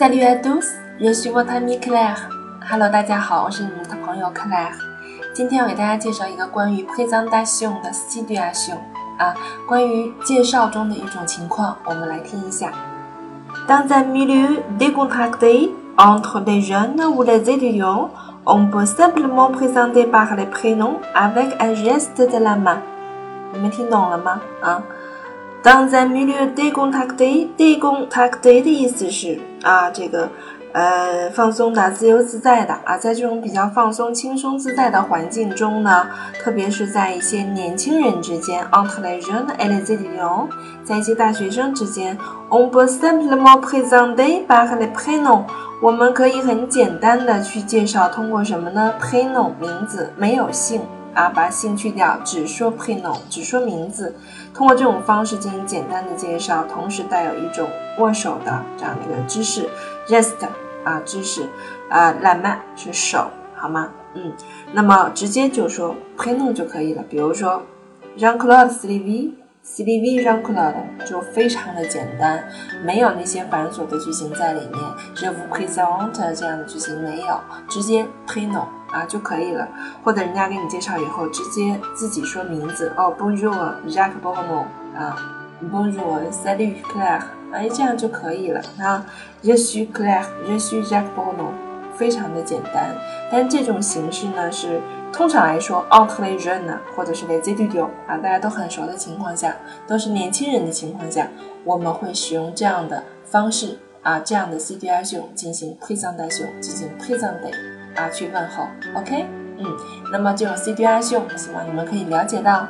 Salut à tous, je suis votre ami Claire. Hello，大家好，我是你们的朋友 Claire。今天要给大家介绍一个关于 présentation 的 situation 啊，关于介绍中的一种情况，我们来听一下。Dans un milieu décontracté entre les jeunes ou les étudiants, on peut simplement présenter par les prénoms avec un geste de la main。你们听懂了吗？啊？ 当在 milieu décontracté，décontracté 的意思是啊，这个呃放松的、自由自在的啊，在这种比较放松、轻松自在的环境中呢，特别是在一些年轻人之间，entre les jeunes et les étudiants，在一些大学生之间，on peut simplement présenter par le prénom 我们可以很简单的去介绍，通过什么呢？prénom 名字，没有姓。啊，把姓去掉，只说 p i n o 只说名字。通过这种方式进行简单的介绍，同时带有一种握手的这样的一个姿势 Rest 啊姿势，啊，la main 是手，好吗？嗯，那么直接就说 p i n o 就可以了。比如说，Jean-Claude Sylvie。C D V 让 Claude 就非常的简单，没有那些繁琐的句型在里面。Je vous présente 这样的句型没有，直接 p i n o 啊就可以了。或者人家给你介绍以后，直接自己说名字哦，Bonjour Jacques Bono 啊，Bonjour Salut Claire，哎这样就可以了啊。Je suis Claire，Je suis Jacques Bono，非常的简单。但这种形式呢是。通常来说，entre les jeunes 或者是 Lesidio 啊，大家都很熟的情况下，都是年轻人的情况下，我们会使用这样的方式啊，这样的 CDR 秀进行 présentation，进行 présenter 啊，去问候。OK，嗯，那么这种 CDR 秀希望你们可以了解到。